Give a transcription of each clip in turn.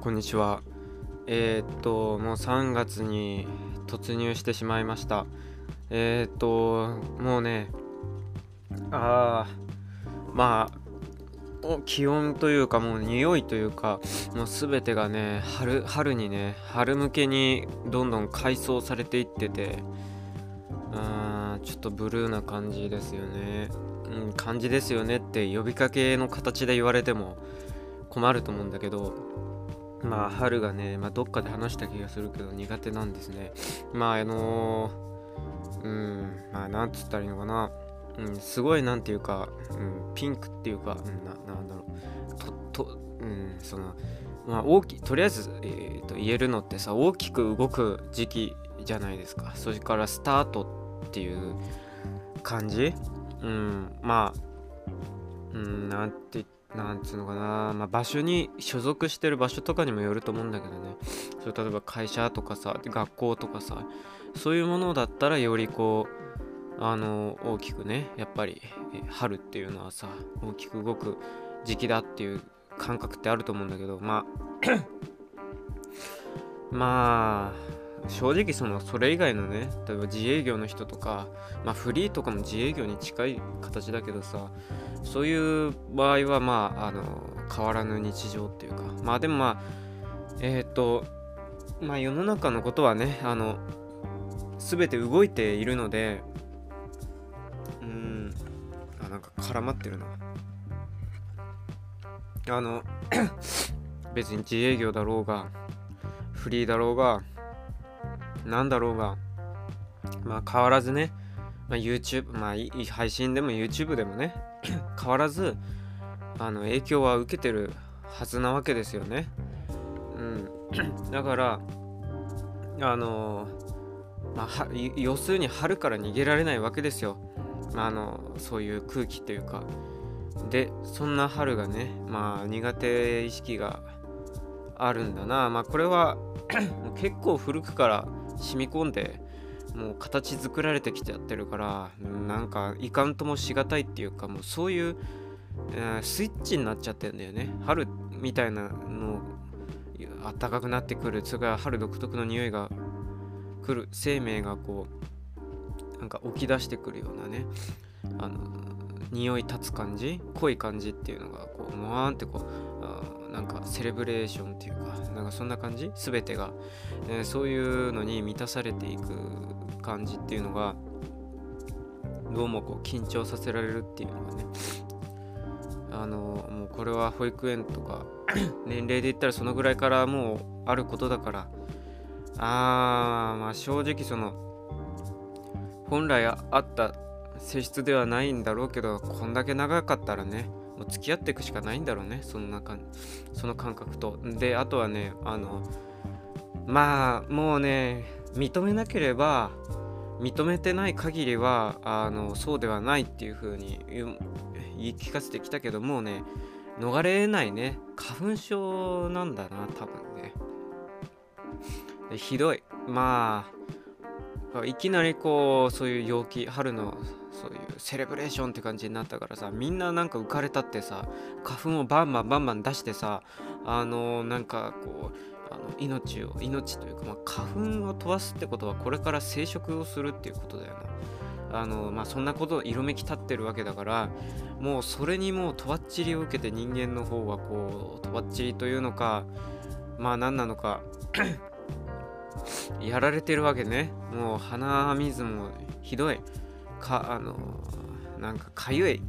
こんにちは。えー、っと、もう3月に突入してしまいました。えー、っと、もうね、あー、まあ、気温というかもう匂いというかもう全てがね春春にね春向けにどんどん改装されていっててあーちょっとブルーな感じですよね、うん、感じですよねって呼びかけの形で言われても困ると思うんだけどまあ春がね、まあ、どっかで話した気がするけど苦手なんですね。まああのー、うんまあなんつったらいいのかな。うん、すごいなんていうか、うん、ピンクっていうか、うん、ななんだろう。とと、うん、そのまあ大きとりあえず、えー、と言えるのってさ大きく動く時期じゃないですか。それからスタートっていう感じ。うんまあうんなんてなんつうのかな、まあ、場所に所属してる場所とかにもよると思うんだけどね。それ例えば会社とかさ学校とかさそういうものだったらよりこうあの大きくねやっぱり春っていうのはさ大きく動く時期だっていう感覚ってあると思うんだけど。まあ まあ正直そのそれ以外のね例えば自営業の人とかまあフリーとかも自営業に近い形だけどさそういう場合はまああの変わらぬ日常っていうかまあでもまあえっ、とまあ世の中のことはねあの全て動いているのでうんあなんか絡まってるな。あの 別に自営業だろうがフリーだろうがなんだろうがまあ変わらずね、まあ、YouTube まあ配信でも YouTube でもね 変わらずあの影響は受けてるはずなわけですよね。うん。だからあのまあ要するに春から逃げられないわけですよ。まあのそういう空気っていうか。でそんな春がねまあ苦手意識があるんだな。まあこれは 結構古くから染み込んでもう形作られてきちゃってるからなんかいかんともしがたいっていうかもうそういう、え、スイッチになっちゃってるんだよね。春みたいなの暖かくなってくる。それから春独特の匂いが来る。生命がこうなんか起き出してくるようなねあの匂い立つ感じ濃い感じっていうのがこうもわーんってこうなんかセレブレーションっていうかなんかそんな感じ？全てが、えー、そういうのに満たされていく感じっていうのがどうもこう緊張させられるっていうのがね。あのもうこれは保育園とか 年齢で言ったらそのぐらいからもうあることだから。あーまあ正直その本来あった性質ではないんだろうけどこんだけ長かったらねもう付き合っていくしかないんだろうね。その中その感覚と。であとはねあのまあもうね認めなければ認めてない限りはあのそうではないっていう風に言い聞かせてきたけどもうね逃れないね。花粉症なんだな多分ね。ひどい。まあいきなりこうそういう陽気春のそういうセレブレーションって感じになったからさみんななんか浮かれたってさ花粉をバンバンバンバン出してさあのー、なんかこうあの命を命というか、まあ、花粉を飛ばすってことはこれから生殖をするっていうことだよなあのまあそんなこと色めき立ってるわけだからもうそれにもうとばっちりを受けて人間の方はこうとばっちりというのかまあ何なのかやられてるわけね。もう鼻水もひどい。かあのなんかかゆい。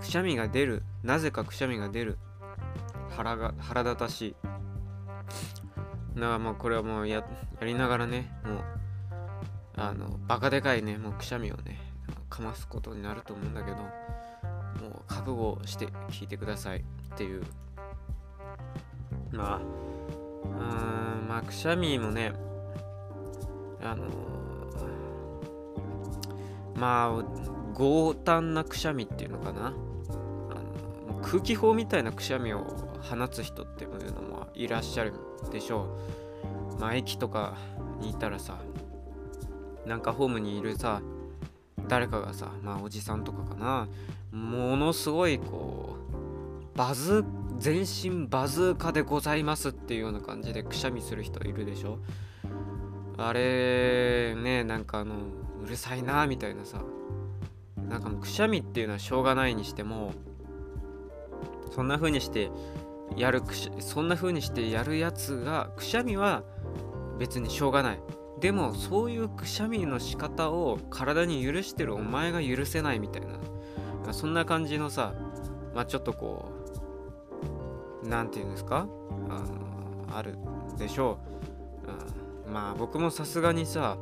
くしゃみが出る。なぜかくしゃみが出る。腹が腹立たしい。だからもうこれはもうややりながらねもうあのバカでかいねもうくしゃみをねかますことになると思うんだけどもう覚悟して聞いてください。っていう。まあうんまあくしゃみもねあのまあ強胆なくしゃみっていうのかな。あの空気砲みたいなくしゃみを放つ人っていうのもいらっしゃるでしょう。まあ駅とかにいたらさなんかホームにいるさ誰かがさまあおじさんとかかな。ものすごいこうバズ全身バズーカでございますっていうような感じでくしゃみする人いるでしょ。あれねなんかあのうるさいなみたいなさ。なんかもうくしゃみっていうのはしょうがないにしてもそんな風にしてやるくしそんな風にしてやるやつがくしゃみは別にしょうがない。でもそういうくしゃみの仕方を体に許してるお前が許せないみたいな。そんな感じのさまあちょっとこう何て言うんですか？あのあるでしょう、うん、まあ僕もさすがにさ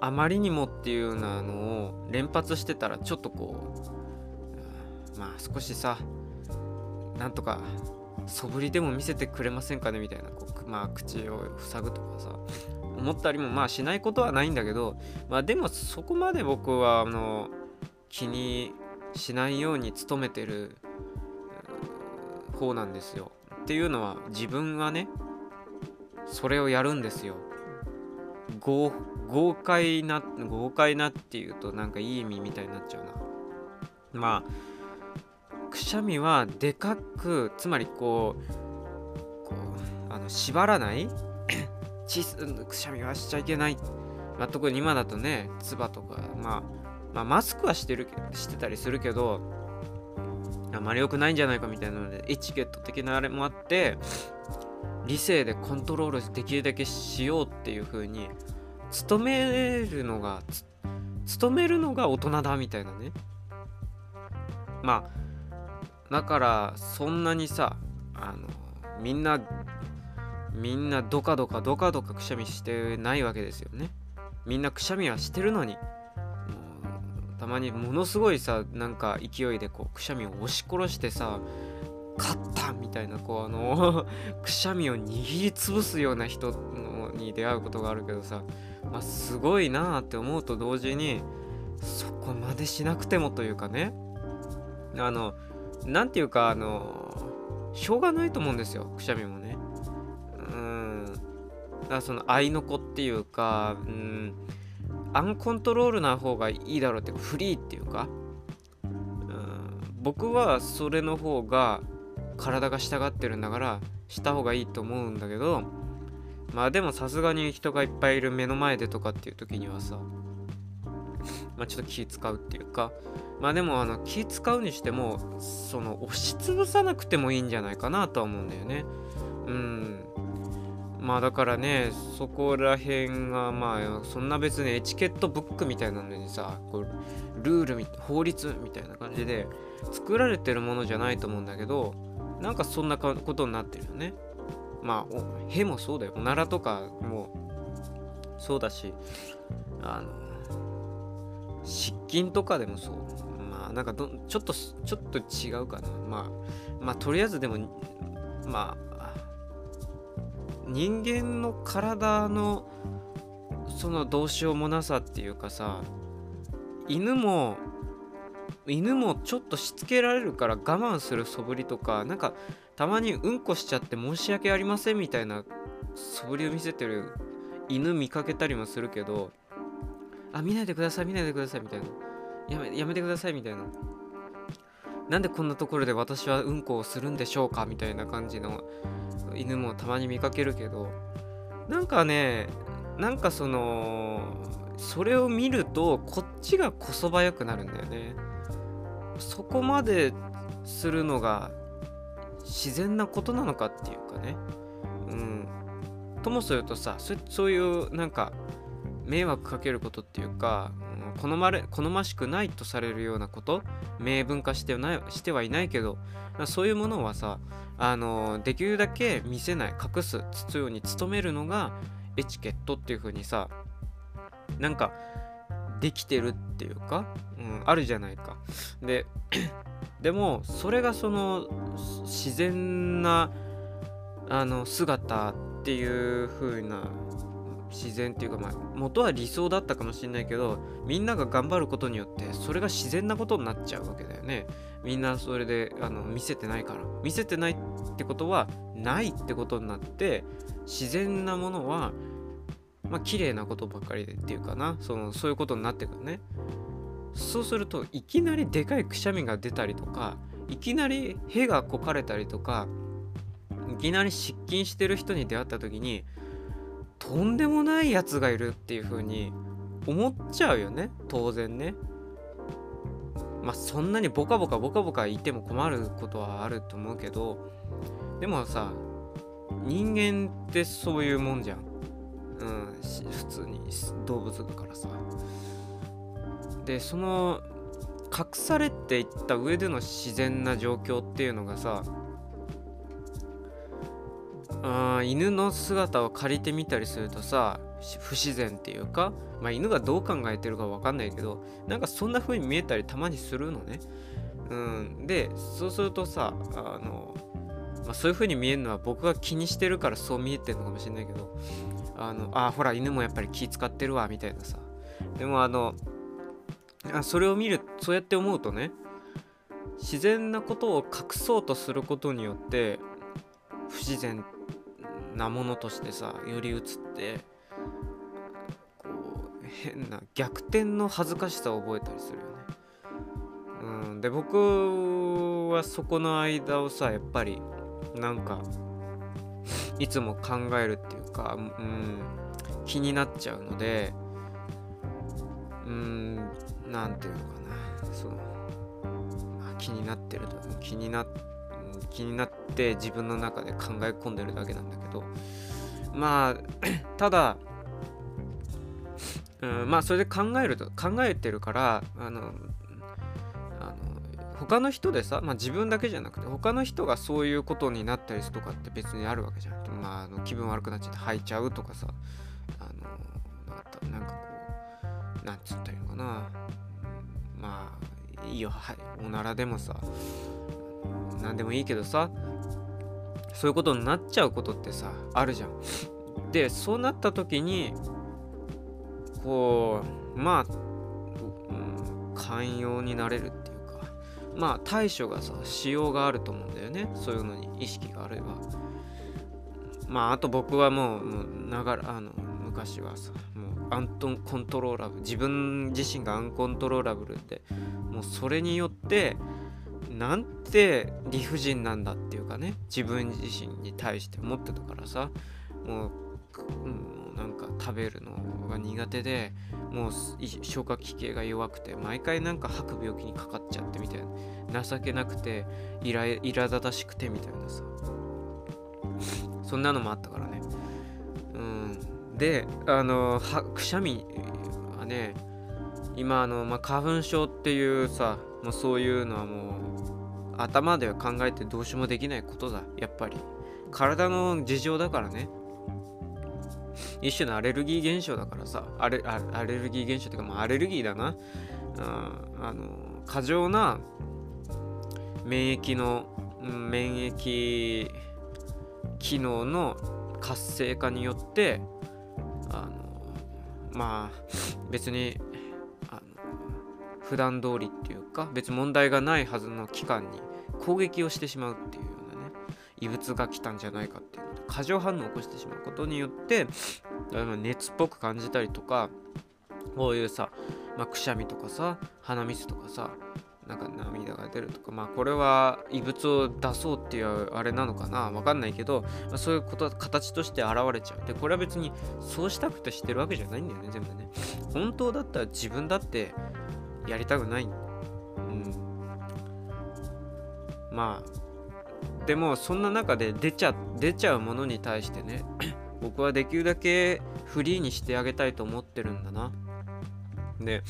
あまりにもっていうようなのを連発してたらちょっとこうまあ少しさなんとか素振りでも見せてくれませんかねみたいなこう、まあ、口を塞ぐとかさ思ったりもまあしないことはないんだけどまあでもそこまで僕はあの気にしないように努めてる方なんですよ。っていうのは自分がねそれをやるんですよ。豪豪快な豪快なっていうとなんかいい意味みたいになっちゃうな。まあくしゃみはでかくつまりこうこうあの縛らない くしゃみはしちゃいけない、まあ、特に今だとね唾とかまあまあ、マスクはしてるしてたりするけどあまり良くないんじゃないかみたいなのでエチケット的なあれもあって理性でコントロールできるだけしようっていう風に努めるのが努めるのが大人だみたいなね。まあだからそんなにさあのみんなみんなドカドカドカドカくしゃみしてないわけですよね。みんなくしゃみはしてるのに。たまにものすごいさなんか勢いでこうくしゃみを押し殺してさ勝ったみたいなこうあの くしゃみを握りつぶすような人に出会うことがあるけどさ、まあ、すごいなって思うと同時にそこまでしなくてもというかね。あの何ていうかあのしょうがないと思うんですよくしゃみもね。うん。だからその愛の子っていうかうんアンコントロールな方がいいだろうっていうかフリーっていうか、うん、僕はそれの方が体が従ってるんだからした方がいいと思うんだけどまあでもさすがに人がいっぱいいる目の前でとかっていう時にはさまあちょっと気使うっていうかまあでもあの気使うにしてもその押しつぶさなくてもいいんじゃないかなとは思うんだよね。うん。まあだからねそこら辺がまあそんな別にエチケットブックみたいなのにさこうルール法律みたいな感じで作られてるものじゃないと思うんだけどなんかそんなことになってるよね。まあへもそうだよ。おならとかもそうだしあの失禁とかでもそう。まあなんかどちょっとちょっと違うかな。まあまあとりあえずでもまあ人間の体のそのどうしようもなさっていうかさ犬も犬もちょっとしつけられるから我慢する素振りとかなんかたまにうんこしちゃって申し訳ありませんみたいな素振りを見せてる犬見かけたりもするけどあ見ないでください見ないでくださいみたいな。やめやめてくださいみたいな。なんでこんなところで私はうんこをするんでしょうかみたいな感じの犬もたまに見かけるけど。なんかねなんかそのそれを見るとこっちがこそばよくなるんだよね。そこまでするのが自然なことなのかっていうかね。うん。ともするとさそういうなんか迷惑かけることっていうか、うん、好まれ好ましくないとされるようなこと明文化してはないしてはいないけどそういうものはさあのできるだけ見せない隠すつつように努めるのがエチケットっていう風にさなんかできてるっていうか、うん、あるじゃないか。ででもそれがその自然なあの姿っていう風な自然っていうかまあ元は理想だったかもしれないけどみんなが頑張ることによってそれが自然なことになっちゃうわけだよね。みんなそれであの見せてないから。見せてないってことはないってことになって自然なものはまあ綺麗なことばっかりでっていうかな。そのそういうことになってくるね。そうするといきなりでかいくしゃみが出たりとかいきなり屁がこかれたりとかいきなり失禁してる人に出会った時にとんでもないやつがいるっていう風に思っちゃうよね当然ね。まあそんなにボカボカボカボカいても困ることはあると思うけどでもさ人間ってそういうもんじゃん。うん普通に動物だからさ。でその隠されていった上での自然な状況っていうのがさあ犬の姿を借りてみたりするとさ不自然っていうか、まあ、犬がどう考えてるか分かんないけどなんかそんな風に見えたりたまにするのね。うん、でそうするとさあの、まあ、そういう風に見えるのは僕が気にしてるからそう見えてるのかもしれないけどあのあほら犬もやっぱり気使ってるわみたいなさでもあのあそれを見るそうやって思うとね自然なことを隠そうとすることによって不自然なものとしてさより映ってこう変な逆転の恥ずかしさを覚えたりするよね。うん、で僕はそこの間をさやっぱりなんかいつも考えるっていうか、うん、気になっちゃうのでうん何て言うのかな。その、まあ、気になってると気にな気になって自分の中で考え込んでるだけなんだけど。まあ ただ、うん、まあそれで考えると考えてるからあの他の人でさ、まあ、自分だけじゃなくて他の人がそういうことになったりするとかって別にあるわけじゃん。まあ、あの気分悪くなっちゃって吐いちゃうとかさあのなんかこうなんつったらいいのかな。まあいいよはいおならでもさ何でもいいけどさそういうことになっちゃうことってさあるじゃん。でそうなった時にこうまあ、うん、寛容になれるっていうかまあ対処がさしようがあると思うんだよねそういうのに意識があれば。まああと僕はもうもうながらあの昔はさアントンコントローラブ自分自身がアンコントローラブルでもうそれによってなんて理不尽なんだっていうかね自分自身に対して思ってたからさもう、うん、なんか食べるのが苦手でもう消化器系が弱くて毎回なんか吐く病気にかかっちゃってみたいな情けなくてイライラ立たしくてみたいなさ。そんなのもあったからね。であのくしゃみはね今あの、まあ、花粉症っていうさもうそういうのはもう頭では考えてどうしようもできないことだやっぱり。体の事情だからね。一種のアレルギー現象だからさアレアレルギー現象っていうかもうアレルギーだな。ああの過剰な免疫の免疫機能の活性化によってあのまあ別にあの普段通りっていうか別に問題がないはずの期間に攻撃をしてしまうっていうようなね異物が来たんじゃないかっていうので過剰反応を起こしてしまうことによって熱っぽく感じたりとかこういうさ、まあ、くしゃみとかさ鼻水とかさなんか涙が出るとかまあこれは異物を出そうっていうあれなのかな？わかんないけど、まあ、そういうこと形として現れちゃうでこれは別にそうしたくてしてるわけじゃないんだよね全部ね本当だったら自分だってやりたくない。うん。まあ、でもそんな中で出ちゃ、出ちゃうものに対してね、僕はできるだけフリーにしてあげたいと思ってるんだな。で、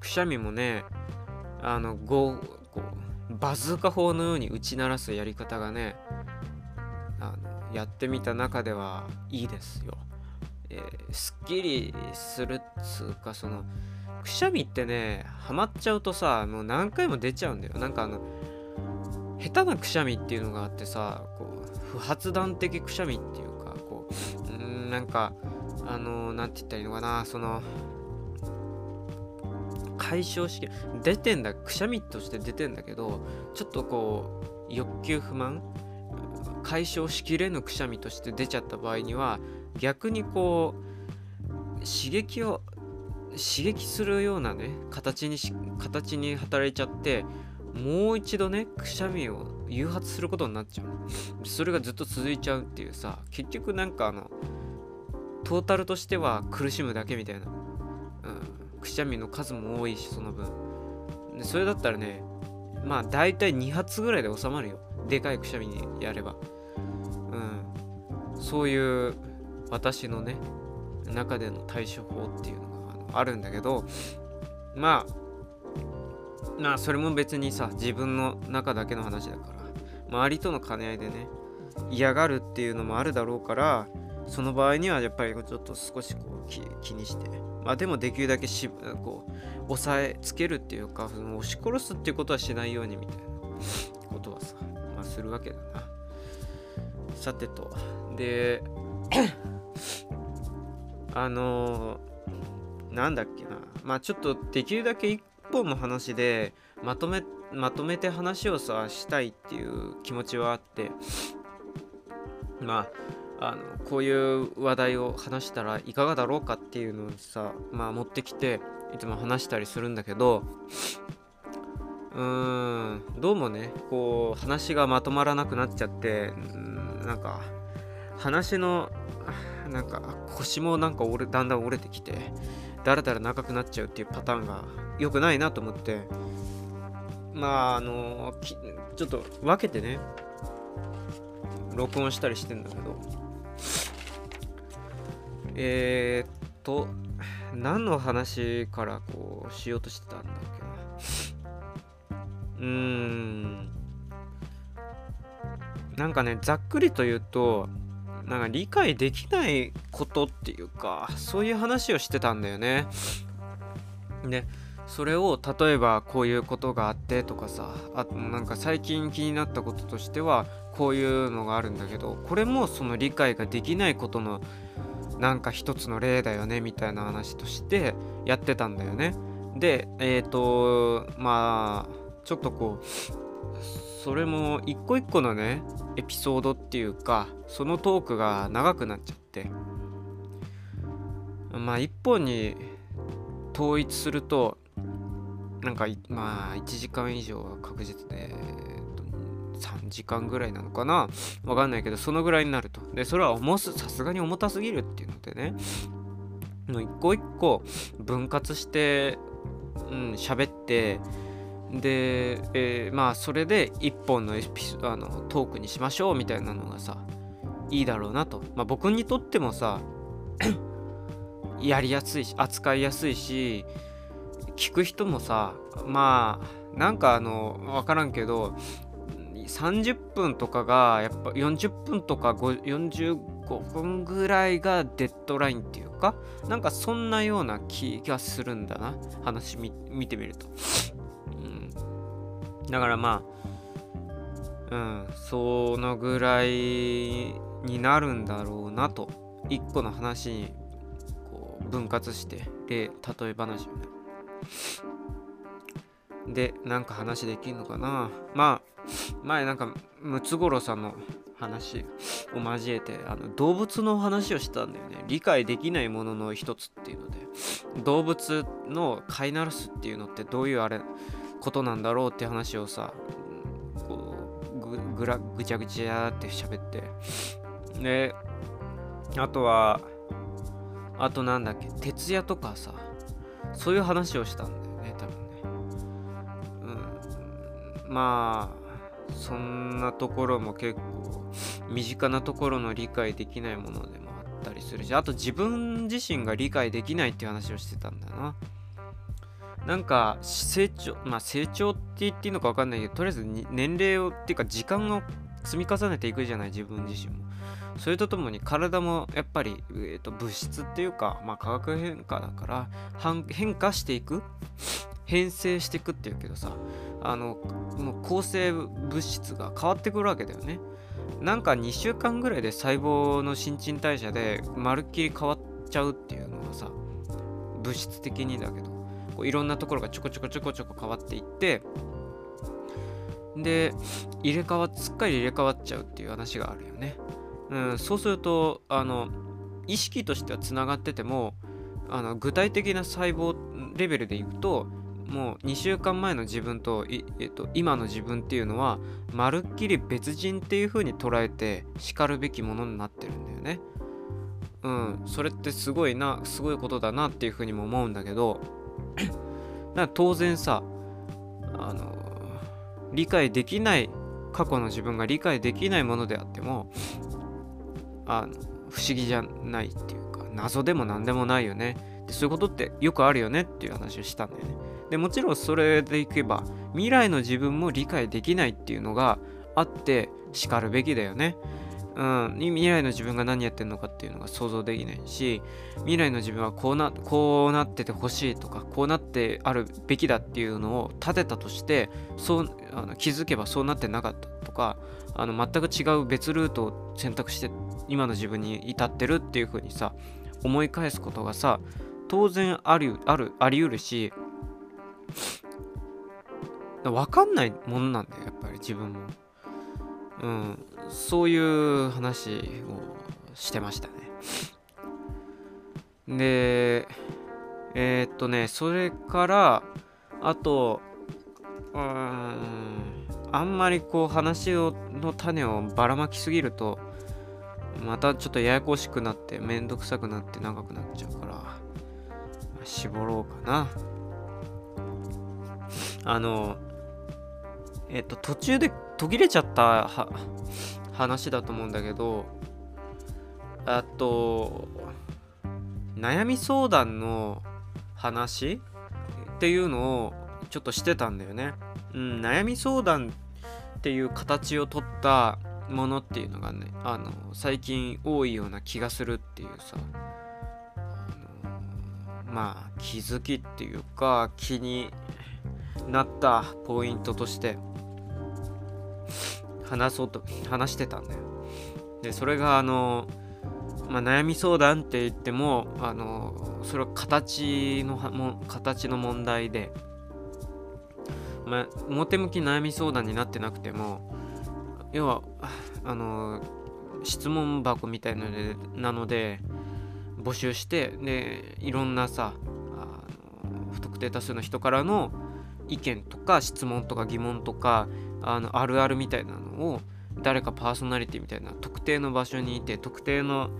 くしゃみもね、あの、こうバズーカ砲のように打ち鳴らすやり方がね、あのやってみた中ではいいですよ。えー、すっきりするっつうかそのくしゃみってねハマっちゃうとさもう何回も出ちゃうんだよなんかあの下手なくしゃみっていうのがあってさこう不発弾的くしゃみっていうかこううんなんかあの何て言ったらいいのかなその解消式出てんだくしゃみとして出てんだけどちょっとこう欲求不満解消しきれぬくしゃみとして出ちゃった場合には逆にこう刺激を刺激するようなね形に形に働いちゃってもう一度ねくしゃみを誘発することになっちゃうそれがずっと続いちゃうっていうさ結局なんかあのトータルとしては苦しむだけみたいな、うん、くしゃみの数も多いしその分。でそれだったらねまあ大体2発ぐらいで収まるよ。でかいくしゃみにやれば。うん。そういう私のね中での対処法っていうのがあるんだけどまあまあそれも別にさ自分の中だけの話だから周りとの兼ね合いでね嫌がるっていうのもあるだろうからその場合にはやっぱりちょっと少しこう気にしてまあでもできるだけしこう抑えつけるっていうかその押し殺すっていうことはしないようにみたいな。ことはさまあするわけだな。さてと。で あのー、なんだっけな。まあちょっとできるだけ一本の話でまとめまとめて話をさしたいっていう気持ちはあって。まああのこういう話題を話したらいかがだろうかっていうのをさまあ持ってきていつも話したりするんだけどうーんどうもねこう話がまとまらなくなっちゃってんなんか話のなんか腰もなんか折れだんだん折れてきてだらだら長くなっちゃうっていうパターンが良くないなと思ってまああのちょっと分けてね録音したりしてんだけど。えー、っと何の話からこうしようとしてたんだっけなうーんなんかねざっくりと言うとなんか理解できないことっていうかそういう話をしてたんだよね。でそれを例えばこういうことがあってとかさあなんか最近気になったこととしてはこういうのがあるんだけどこれもその理解ができないことのなんか一つの例だよねみたいな話としてやってたんだよね。でえっ、ー、とまあちょっとこうそれも一個一個のねエピソードっていうかそのトークが長くなっちゃってまあ一本に統一するとなんかまあ1時間以上は確実で3時間ぐらいなのかな？わかんないけどそのぐらいになると。でそれは重すさすがに重たすぎるっていうのでね。もう一個一個分割してうん喋ってで、えー、まあそれで一本のエピあのトークにしましょうみたいなのがさいいだろうなと、まあ、僕にとってもさ やりやすいし扱いやすいし聞く人もさまあなんかあの分からんけど30分とかがやっぱ40分とか45分ぐらいがデッドラインっていうかなんかそんなような気がするんだな。話見てみると。うん。だからまあ、うん、そのぐらいになるんだろうなと、一個の話にこう分割して、例、例え話。で、なんか話できんのかな。まあ、前なんか、ムツゴロウさんの話を交えてあの動物の話をしたんだよね。理解できないものの一つっていうので。動物の飼いならすっていうのってどういうあれことなんだろうって話をさこうぐぐらぐちゃぐちゃって喋って。であとはあとなんだっけ徹夜とかさそういう話をしたんだよね多分ね。うん。まあそんなところも結構身近なところの理解できないものでもあったりするしあと自分自身が理解できないっていう話をしてたんだよな。なんか成長まあ成長って言っていいのか分かんないけどとりあえず年齢をっていうか時間を積み重ねていくじゃない自分自身も。それとともに体もやっぱり、えーと、物質っていうか、まあ、化学変化だから変化していく。変性していくっていうけどさあのもう構成物質が変わってくるわけだよねなんか2週間ぐらいで細胞の新陳代謝でまるっきり変わっちゃうっていうのはさ物質的にだけどこういろんなところがちょこちょこちょこちょこ変わっていってで入れ替わすっかり入れ替わっちゃうっていう話があるよね。うん、そうするとあの意識としてはつながっててもあの具体的な細胞レベルでいくともう2週間前の自分と,、えっと今の自分っていうのはまるっきり別人っていう風に捉えてしかるべきものになってるんだよね。うん、それってすごいなすごいことだなっていう風にも思うんだけど だから当然さあの理解できない過去の自分が理解できないものであってもあの不思議じゃないっていうか謎でも何でもないよねでそういうことってよくあるよねっていう話をしたんだよねでもちろんそれでいけば未来の自分も理解できないっていうのがあってしかるべきだよね。うん、未来の自分が何やってんのかっていうのが想像できないし未来の自分はこうなこうなっててほしいとかこうなってあるべきだっていうのを立てたとしてそうあの気づけばそうなってなかったとかあの全く違う別ルートを選択して今の自分に至ってるっていう風にさ思い返すことがさ当然あるあるあり得るし分かんないものなんだよやっぱり自分も。うん、そういう話をしてましたね。で、えー、っとね、それから、あと、うん、あんまりこう話をの種をばらまきすぎると、またちょっとややこしくなって、めんどくさくなって長くなっちゃうから、絞ろうかな。あの、えっと、途中で途切れちゃった話だと思うんだけど、あと、悩み相談の話っていうのをちょっとしてたんだよね。うん、悩み相談っていう形をとったものっていうのがね、あの、最近多いような気がするっていうさ、あのまあ、気づきっていうか、気になったポイントとして、話そうと話してたんだよ。でそれがあの、まあ、悩み相談って言ってもあのそれは形のも形の問題で、まあ、表向き悩み相談になってなくても要はあの質問箱みたいなのでなので募集してでいろんなさあの不特定多数の人からの意見とか質問とか疑問とかあのあるあるみたいなのを誰かパーソナリティみたいな特定の場所にいて特定の、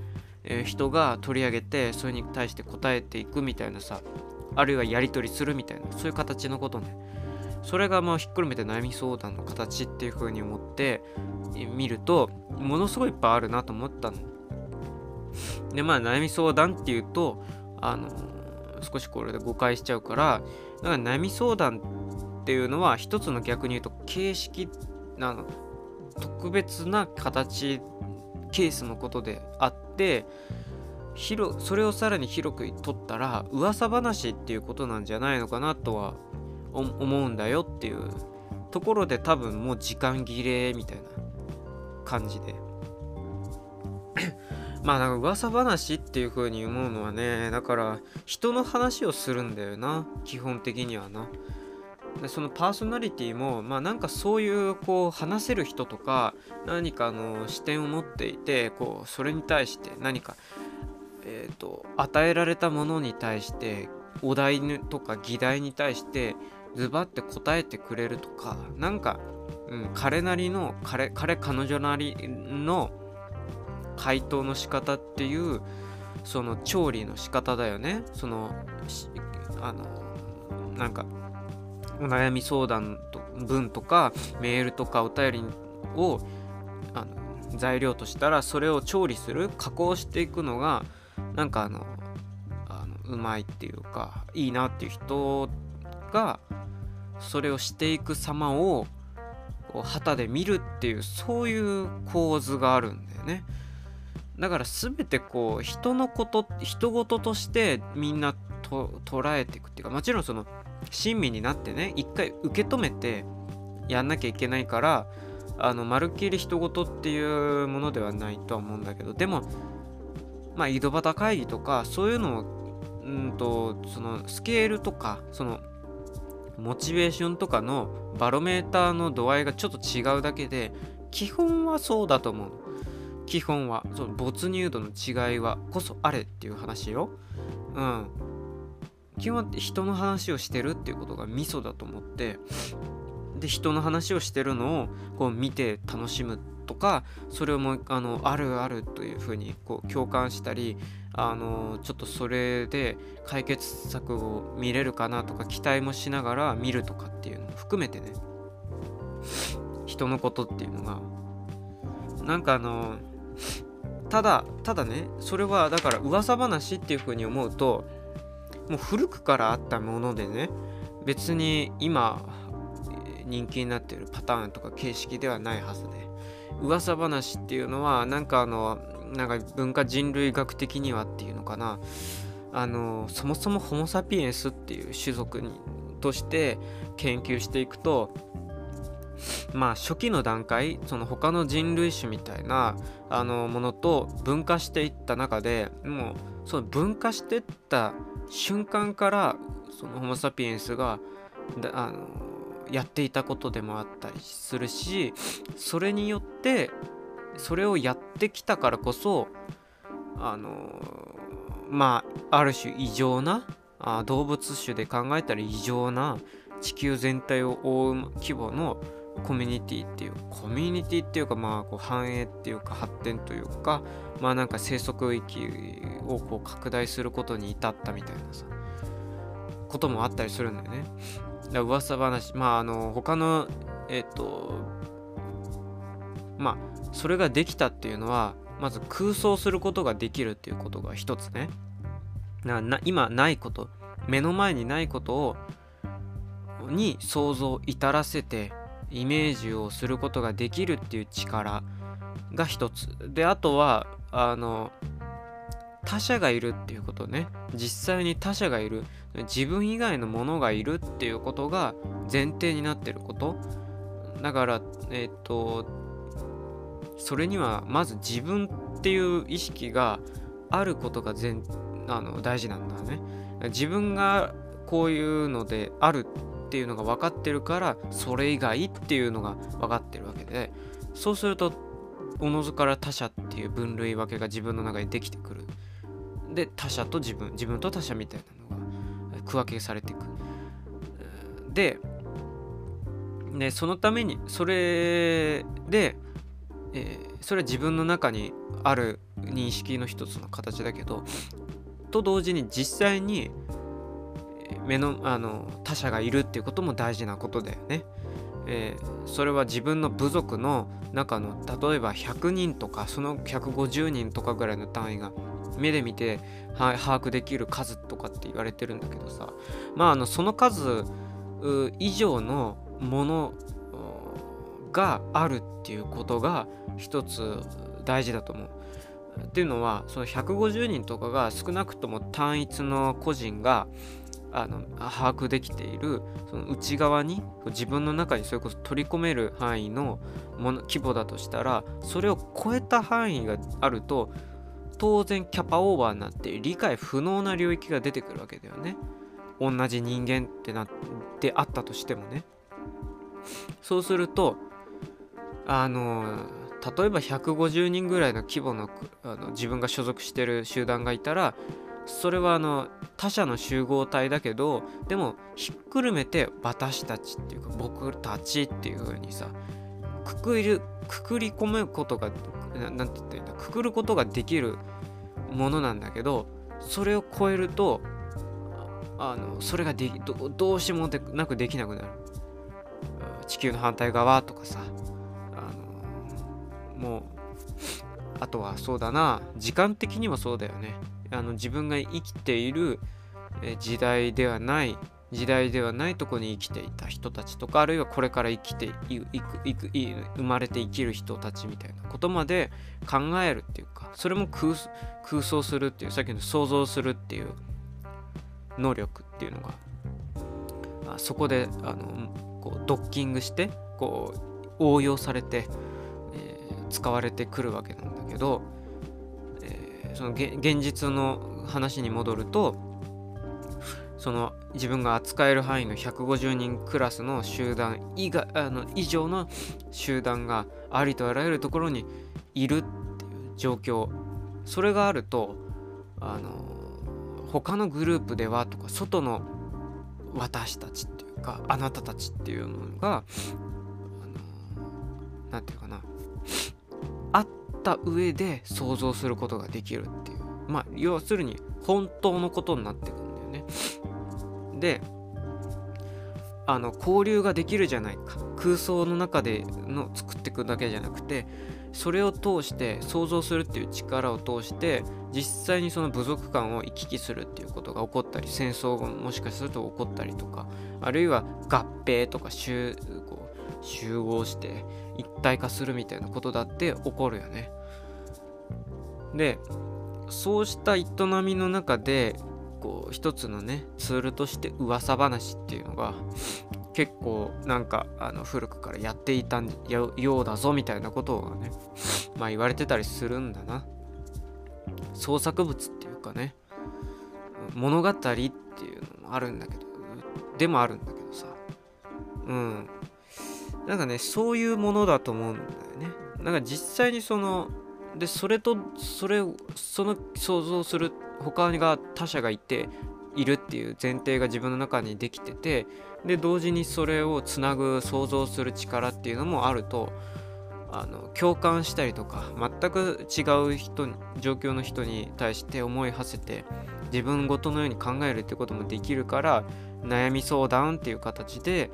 人が取り上げてそれに対して答えていくみたいなさあるいはやり取りするみたいなそういう形のことね。それがまあひっくるめて悩み相談の形っていう風に思って見るとものすごいいっぱいあるなと思ったの。でまあ悩み相談っていうとあの少しこれで誤解しちゃうからだから悩み相談っていうのは一つの逆に言うと形式なの特別な形ケースのことであって広それをさらに広く取ったら噂話っていうことなんじゃないのかなとは思うんだよっていう。ところで多分もう時間切れみたいな感じで。まあなんか噂話っていう風に思うのはねだから人の話をするんだよな基本的にはな。でそのパーソナリティもまあなんかそういうこう話せる人とか何かの視点を持っていてこうそれに対して何かえっ、ー、と与えられたものに対してお題とか議題に対してズバって答えてくれるとかなんか、うん、彼なりの彼彼彼女なりの回答の仕方っていうその調理の仕方だよねそのあのなんかお悩み相談と文とかメールとかお便りをあの材料としたらそれを調理する加工していくのがなんかあのあのうまいっていうかいいなっていう人がそれをしていく様を旗で見るっていうそういう構図があるんだよね。だから全てこう人のこと人事としてみんなと捉えていくっていうかもちろんその親身になってね一回受け止めてやんなきゃいけないからあのまるっきり人事っていうものではないとは思うんだけどでもまあ井戸端会議とかそういうのをうんとそのスケールとかそのモチベーションとかのバロメーターの度合いがちょっと違うだけで基本はそうだと思う。基本はその没入度の違いはこそあれっていう話よ。うん。基本は人の話をしてるっていうことがミソだと思ってで人の話をしてるのをこう見て楽しむとかそれをもあのあるあるというふうにこう共感したりあのちょっとそれで解決策を見れるかなとか期待もしながら見るとかっていうのも含めてね。人のことっていうのがなんかあのただただねそれはだから噂話っていうふうに思うともう古くからあったものでね別に今人気になってるパターンとか形式ではないはずで噂話っていうのはなんかあのなんか文化人類学的にはっていうのかな。あのそもそもホモ・サピエンスっていう種族にとして研究していくとまあ初期の段階その他の人類種みたいなあのものと分化していった中でもうその分化していった瞬間からそのホモ・サピエンスがあのやっていたことでもあったりするしそれによってそれをやってきたからこそあのまあある種異常なあ動物種で考えたら異常な地球全体を覆う規模のコミュニティっていうコミュニティっていうかまあこう繁栄っていうか発展というかまあなんか生息域をこう拡大することに至ったみたいなさこともあったりするんだよね。だ噂話まああの他のえっ、とまあそれができたっていうのはまず空想することができるっていうことが一つねな今ないこと目の前にないことをに想像を至らせてイメージをすることができるっていう力が一つ。であとはあの他者がいるっていうことね。実際に他者がいる。自分以外のものがいるっていうことが前提になってること。だからえっ、とそれにはまず自分っていう意識があることが全あの大事なんだね。自分がこういうのであるっていうのが分かってるからそれ以外っていうのが分かってるわけでそうするとおのずから他者っていう分類分けが自分の中にできてくる。で他者と自分自分と他者みたいなのが区分けされていくででそのためにそれで、えー、それは自分の中にある認識の一つの形だけどと同時に実際に目のあの他者がいるっていうことも大事なことだよね。えー、それは自分の部族の中の例えば100人とかその150人とかぐらいの単位が目で見て、把握できる数とかって言われてるんだけどさまああのその数以上のものがあるっていうことが一つ大事だと思う。っていうのはその150人とかが少なくとも単一の個人があの把握できているその内側に自分の中にそれこそ取り込める範囲のもの規模だとしたらそれを超えた範囲があると当然キャパオーバーになって理解不能な領域が出てくるわけだよね。同じ人間ってなってあったとしてもね。そうするとあの例えば150人ぐらいの規模のあの自分が所属してる集団がいたらそれはあの他者の集合体だけどでもひっくるめて私たちっていうか僕たちっていう風にさくくるくくり込むことが何て言ったらいいんだくくることができるものなんだけどそれを超えるとあのそれができどどうしてもでなくできなくなる。地球の反対側とかさあのもうあとはそうだな時間的にもそうだよね。あの自分が生きている時代ではない時代ではないとこに生きていた人たちとかあるいはこれから生きていくいく生まれて生きる人たちみたいなことまで考えるっていうかそれも空想するっていうさっきの想像するっていう能力っていうのがあそこであのこうドッキングしてこう応用されて、えー、使われてくるわけなんだけどその現実の話に戻るとその自分が扱える範囲の150人クラスの集団以外あの以上の集団がありとあらゆるところにいるっていう状況。それがあるとあの他のグループではとか外の私たちっていうかあなたたちっていうのが何て言うかな。あってた上で想像することができるっていう。まあ要するに本当のことになってくんだよね。であの交流ができるじゃないか。空想の中での作っていくだけじゃなくてそれを通して想像するっていう力を通して実際にその部族間を行き来するっていうことが起こったり戦争がもしかすると起こったりとかあるいは合併とか集こう集合して一体化するみたいなことだって起こるよね。でそうした営みの中でこう一つのねツールとして噂話っていうのが結構なんかあの古くからやっていたようだぞみたいなことをねまあ言われてたりするんだな。創作物っていうかね物語っていうのもあるんだけどでもあるんだけどさ。うん。なんかねそういうものだと思うんだよね。なんか実際にそのでそれとそれその想像する他が他者がいているっていう前提が自分の中にできててで同時にそれをつなぐ想像する力っていうのもあるとあの共感したりとか全く違う人状況の人に対して思い馳せて自分ごとのように考えるってこともできるから悩み相談っていう形で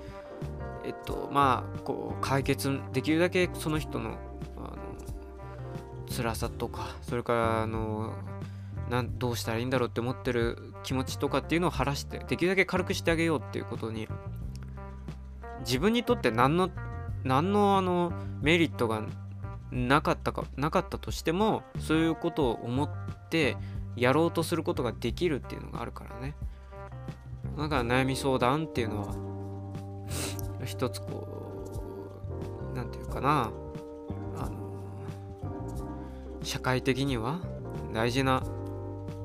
えっとまあこう解決できるだけその人のあの辛さとかそれからあのなんどうしたらいいんだろうって思ってる気持ちとかっていうのを晴らしてできるだけ軽くしてあげようっていうことに自分にとって何の何のあのメリットがなかったかなかったとしてもそういうことを思ってやろうとすることができるっていうのがあるからね。だから悩み相談っていうのは一つこう何て言うかな。あの社会的には大事な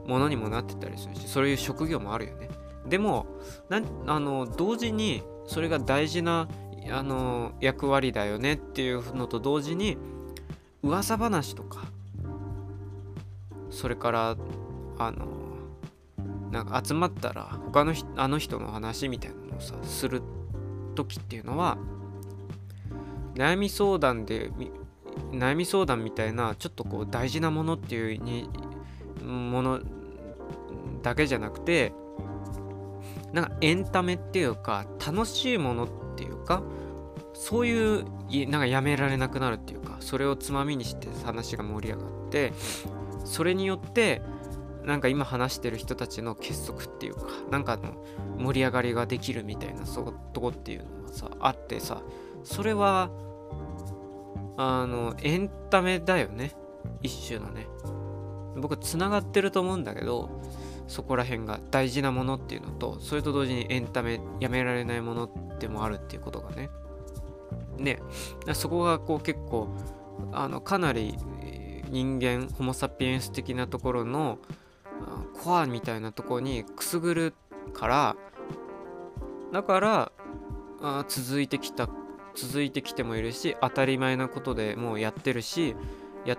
ものにもなってたりするしそういう職業もあるよね。でもなあの同時にそれが大事なあの役割だよねっていうのと同時に噂話とかそれからあのなんか集まったら他のあの人の話みたいなのをさする時っていうのは悩み相談で悩み相談みたいなちょっとこう大事なものっていうにものだけじゃなくてなんかエンタメっていうか楽しいものっていうかそういうなんかやめられなくなるっていうかそれをつまみにして話が盛り上がってそれによってなんか今話してる人たちの結束っていうかなんかの盛り上がりができるみたいなそうとこっていうのがさあってさそれはあのエンタメだよね。一種のね。僕つながってると思うんだけどそこら辺が大事なものっていうのとそれと同時にエンタメやめられないものでもあるっていうことがね。でそこがこう結構あのかなり人間ホモ・サピエンス的なところのコアみたいなとこにくすぐるからだからあ続いてきた続いてきてもいるし当たり前なことでもうやってるしや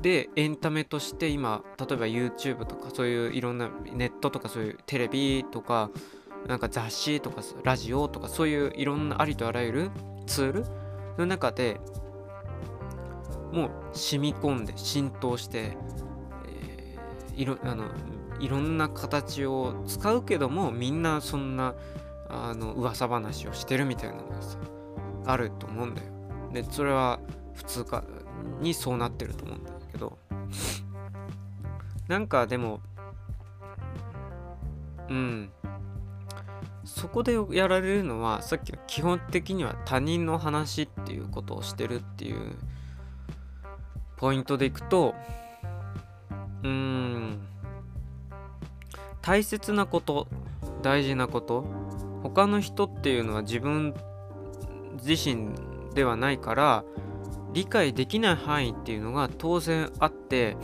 でエンタメとして今例えば YouTube とかそういういろんなネットとかそういうテレビとかなんか雑誌とかラジオとかそういういろんなありとあらゆるツールの中でもう染み込んで浸透して、いろあのいろんな形を使うけどもみんなそんなあの噂話をしてるみたいなのがさあると思うんだよ。でそれは普通かにそうなってると思うんだけどなんかでもうんそこでやられるのはさっきの基本的には他人の話っていうことをしてるっていうポイントでいくとうーん。大切なこと大事なこと他の人っていうのは自分自身ではないから理解できない範囲っていうのが当然あって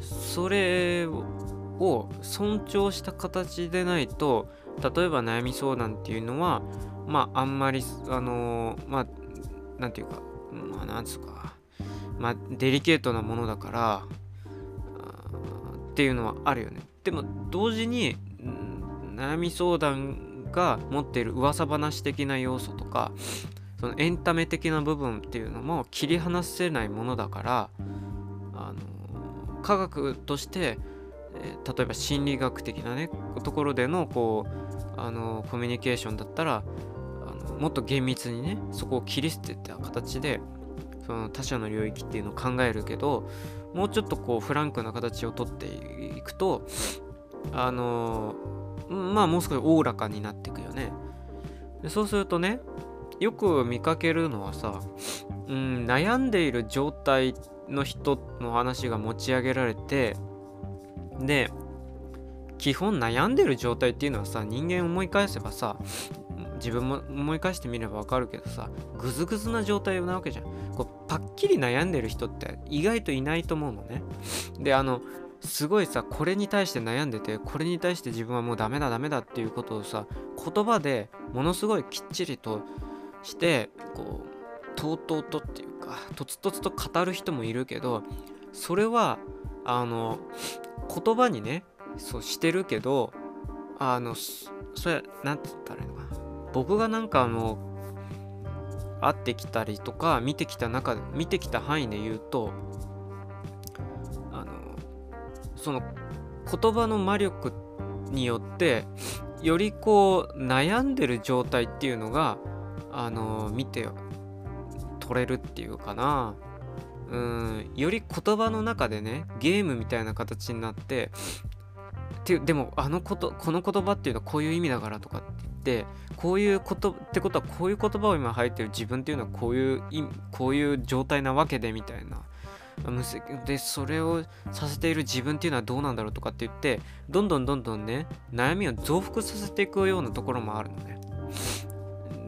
それを尊重した形でないと例えば悩み相談っていうのはまああんまりあのまあなんていうかまあなんつうかまあデリケートなものだからっていうのはあるよね。でも同時に悩み相談が持っている噂話的な要素とかそのエンタメ的な部分っていうのも切り離せないものだからあの科学として、例えば心理学的なねところでのこうあのコミュニケーションだったらあのもっと厳密にねそこを切り捨てた形でその他者の領域っていうのを考えるけどもうちょっとこうフランクな形をとっていくとあのまあもう少しおおらかになっていくよね。でそうするとねよく見かけるのはさ、うん、悩んでいる状態の人の話が持ち上げられてで基本悩んでる状態っていうのはさ人間思い返せばさ自分も思い返してみればわかるけどさグズグズな状態なわけじゃん。こうパッキリ悩んでる人って意外といないと思うのね。であのすごいさこれに対して悩んでてこれに対して自分はもうダメだダメだっていうことをさ言葉でものすごいきっちりとしてこうとうとうとっていうかとつとつと語る人もいるけどそれはあの言葉にねそうしてるけどあのそれ何て言ったらいい僕がなんかあの会ってきたりとか見てきた中で見てきた範囲で言うとあのその言葉の魔力によってよりこう悩んでる状態っていうのがあの見て取れるっていうかな。うんより言葉の中でねゲームみたいな形になっててでもあのことこの言葉っていうのはこういう意味だからとかって言ってこういうことってことはこういう言葉を今入ってる自分っていうのはこういうこういう状態なわけでみたいな。でそれをさせている自分っていうのはどうなんだろうとかって言ってどんどんどんどんね悩みを増幅させていくようなところもあるのね。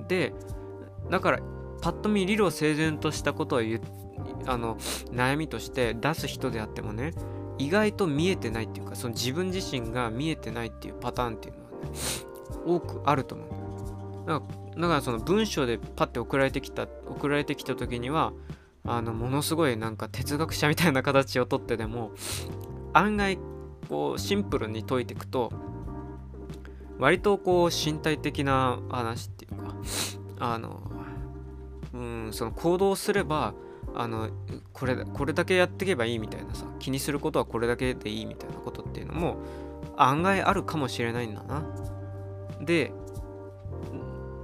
でだからパッと見理路整然としたことをあの悩みとして出す人であってもね意外と見えてないっていうかその自分自身が見えてないっていうパターンっていうのはね多くあると思うだからだからその文章でパッて送られてきた送られてきた時にはあのものすごいなんか哲学者みたいな形をとってでも 案外こうシンプルに解いていくと割とこう身体的な話っていうかあのうんその行動すればあのこれこれだけやっていけばいいみたいなさ気にすることはこれだけでいいみたいなことっていうのも案外あるかもしれないんだな。で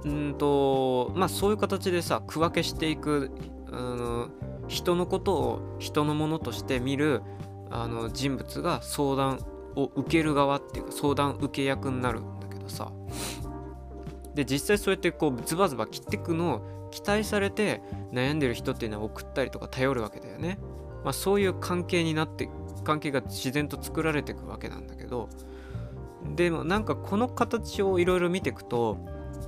うんとまあそういう形でさ区分けしていくあの人のことを人のものとして見るあの人物が相談を受ける側っていうか相談受け役になるんだけどさで実際そうやってこうズバズバ切っていくのを期待されて悩んでる人っていうのは送ったりとか頼るわけだよね。まあ、そういう関係になって関係が自然と作られていくわけなんだけどでもなんかこの形をいろいろ見ていくと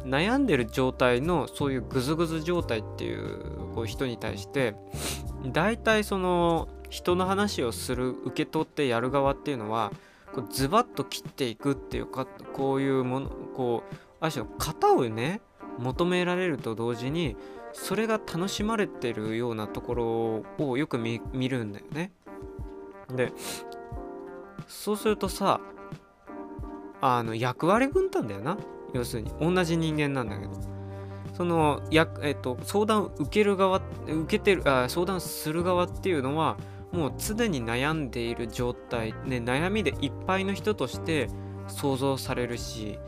悩んでる状態のそういうグズグズ状態っていうこう人に対して大体その人の話をする受け取ってやる側っていうのはこうズバッと切っていくっていうかこういうものこうある種の型をね求められると同時にそれが楽しまれてるようなところをよく見るんだよね。でそうするとさあの役割分担だよな。要するに同じ人間なんだけど。そのや、えっと、相談受ける側受けてるあ相談する側っていうのはもう常に悩んでいる状態、ね、悩みでいっぱいの人として想像されるし。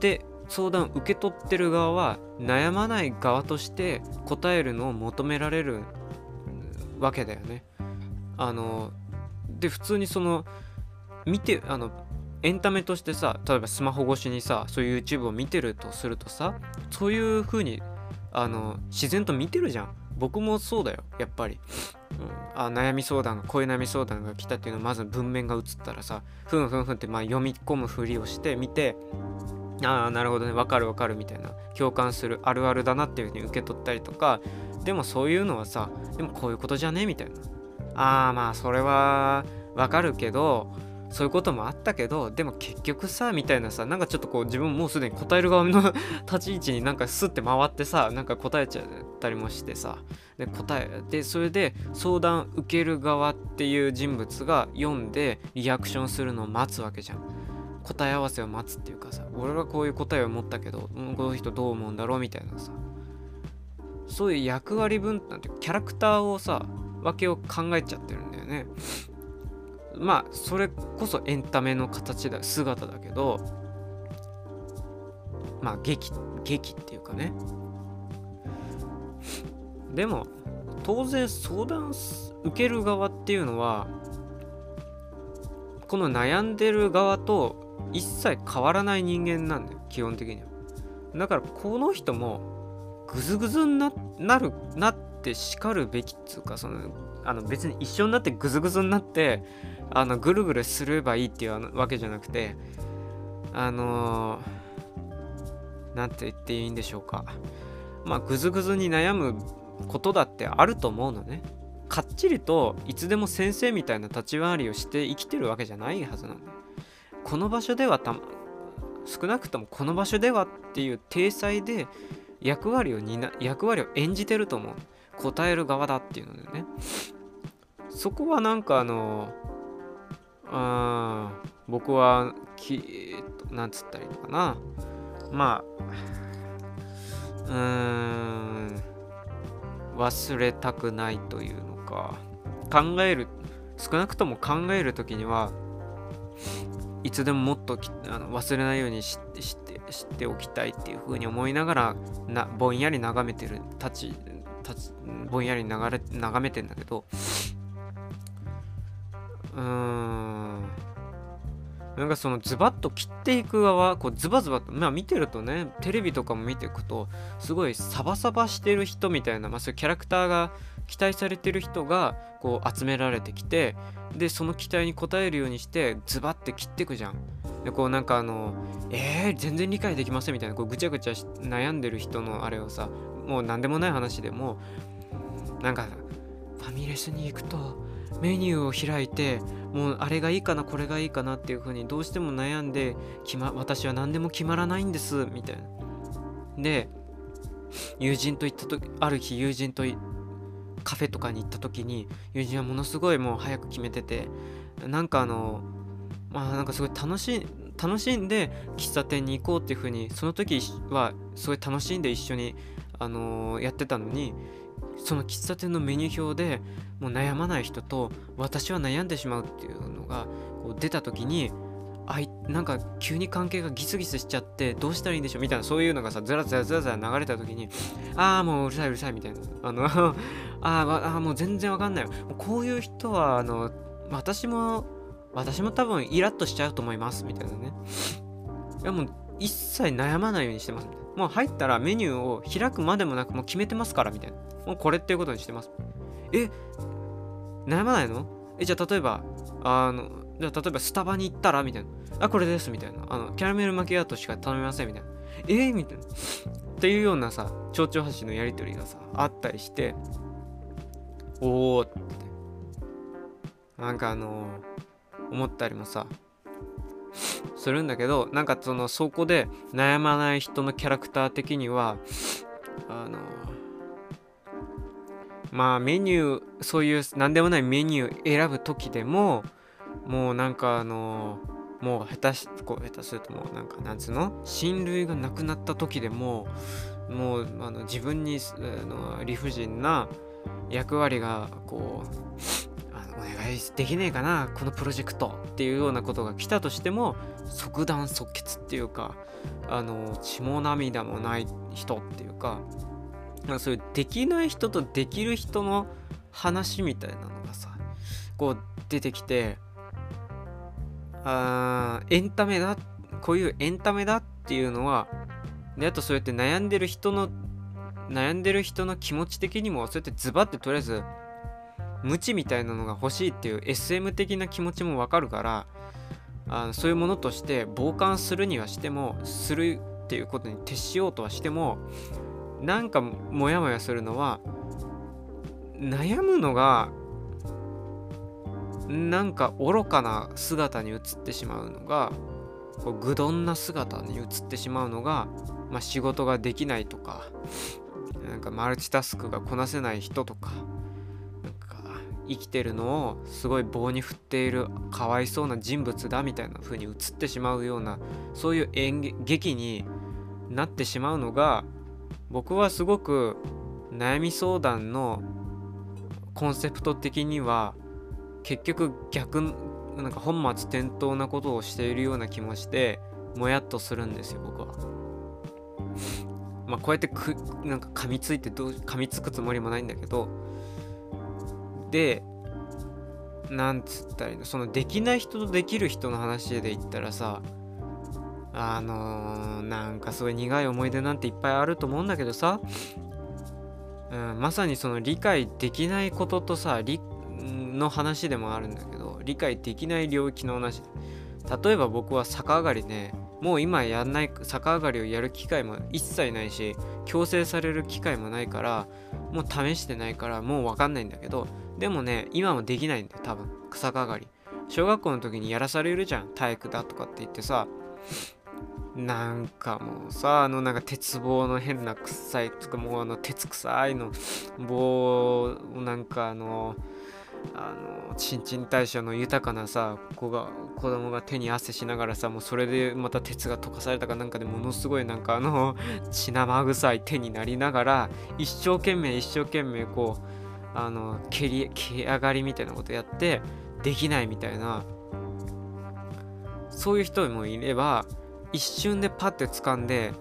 で相談受け取ってる側は悩まない側として答えるのを求められるわけだよね。あので普通にその見てあのエンタメとしてさ例えばスマホ越しにさそういう YouTube を見てるとするとさそういう風にあの自然と見てるじゃん僕もそうだよやっぱり、うん、あ悩み相談がこういう悩み相談が来たっていうのをまず文面が映ったらさふんふんふんってまあ読み込むふりをして見てああなるほどね。わかるわかるみたいな。共感するあるあるだなっていう風に受け取ったりとか。でもそういうのはさでもこういうことじゃねみたいな。ああまあそれはわかるけどそういうこともあったけどでも結局さみたいなさなんかちょっとこう自分もうすでに答える側の 立ち位置になんかスッて回ってさなんか答えちゃったりもしてさ。で答えでそれで相談受ける側っていう人物が読んでリアクションするのを待つわけじゃん。答え合わせを待つっていうかさ俺はこういう答えを持ったけど、この人どう思うんだろうみたいなさそういう役割分担ってキャラクターをさわけを考えちゃってるんだよね。まあそれこそエンタメの形だ姿だけどまあ劇劇っていうかね。でも当然相談受ける側っていうのはこの悩んでる側と一切変わらない人間なんだよ基本的には。だからこの人もグズグズになるなって叱るべきっつうかそのあの別に一緒になってグズグズになってあのぐるぐるすればいいっていうわけじゃなくてあの何、て言っていいんでしょうか。まあグズグズに悩むことだってあると思うのね。かっちりといつでも先生みたいな立ち回りをして生きてるわけじゃないはずなんだよこの場所ではた少なくともこの場所ではっていう体裁で役割を担役割を演じてると思う。答える側だっていうのでね。そこはなんかあのあ僕はきなんつったらいいのかな。まあうーん忘れたくないというのか。考える少なくとも考える時にはいつでももっとあの忘れないように知って知って知っておきたいっていう風に思いながらなぼんやり眺めてる立ち立ちぼんやり流れ眺めてんだけどうーん。なんかそのズバッと切っていく側こうズバズバとまあ見てるとねテレビとかも見ていくとすごいサバサバしてる人みたいな、まあ、そういうキャラクターが期待されてる人がこう集められてきてでその期待に応えるようにしてズバッて切ってくじゃん。でこうなんかあのえー、全然理解できませんみたいなこうぐちゃぐちゃ悩んでる人のあれをさもう何でもない話でもなんかファミレスに行くとメニューを開いてもうあれがいいかなこれがいいかなっていう風にどうしても悩んで決、ま、私は何でも決まらないんですみたいな。で友人と行った時ある日友人とカフェとかに行った時に友人はものすごいもう早く決めててなんかあのまあなんかすごい楽しい楽しんで喫茶店に行こうっていう風にその時はすごい楽しんで一緒に、あの、やってたのにその喫茶店のメニュー表でもう悩まない人と私は悩んでしまうっていうのがこう出た時にあいなんか急に関係がギスギスしちゃってどうしたらいいんでしょう？みたいなそういうのがさずらずらずらずら流れた時にああもううるさいうるさいみたいな。あの ああもう全然わかんないよ。こういう人はあの私も私も多分イラッとしちゃうと思いますみたいなね。いやもう一切悩まないようにしてます。もう入ったらメニューを開くまでもなくもう決めてますからみたいな。もうこれっていうことにしてます。え悩まないの？えじゃあ例えばあの例えばスタバに行ったら？みたいな。あこれですみたいな。あのキャラメルマキアートしか頼めませんみたいな。えー、みたいな。っていうようなさ蝶々橋のやり取りがさあったりして。おおって。なんかあのー、思ったりもさするんだけどなんかそのそこで悩まない人のキャラクター的にはあのまあメニューそういう何でもないメニュー選ぶ時でももうなんかあのもう下手しこう下手するともうなんかなんつうの？親類がなくなった時でももうあの自分にあの理不尽な役割がこうあのお願いできねえかなこのプロジェクトっていうようなことが来たとしても即断即決っていうかあの血も涙もない人っていうかかそういうできない人とできる人の話みたいなのがさこう出てきてあエンタメだこういうエンタメだっていうのはであとそうやって悩んでる人の悩んでる人の気持ち的にもそうやってズバッてとりあえず無知みたいなのが欲しいっていう SM 的な気持ちもわかるからあそういうものとして傍観するにはしてもするっていうことに徹しようとはしてもなんかモヤモヤするのは悩むのがなんか愚かな姿に映ってしまうのがこう愚鈍な姿に映ってしまうのが、まあ、仕事ができないとかなんかマルチタスクがこなせない人とかなんか生きてるのをすごい棒に振っているかわいそうな人物だみたいな風に映ってしまうようなそういう演劇になってしまうのが僕はすごく悩み相談のコンセプト的には結局逆なんか本末転倒なことをしているような気もしてもやっとするんですよ僕は。まあこうやってくなんか噛みついてどう噛みつくつもりもないんだけどでなんつったらいいのそのできない人とできる人の話で言ったらさあのー、なんかすごい苦い思い出なんていっぱいあると思うんだけどさ、うん、まさにその理解できないこととさ理の話でもあるんだけど理解できない領域の話。例えば僕は逆上がりねもう今やんない逆上がりをやる機会も一切ないし強制される機会もないからもう試してないからもう分かんないんだけどでもね今もできないんだよ多分。逆上がり。小学校の時にやらされるじゃん体育だとかって言ってさ。なんかもうさあのなんか鉄棒の変な臭いとかもうあの鉄臭いの棒をなんかあのあの新陳代謝の豊かなさ子が子供が手に汗しながらさもうそれでまた鉄が溶かされたかなんかでものすごいなんかあの 血生臭い手になりながら一生懸命一生懸命こうあの蹴り蹴上がりみたいなことやってできないみたいなそういう人もいれば一瞬でパッて掴んで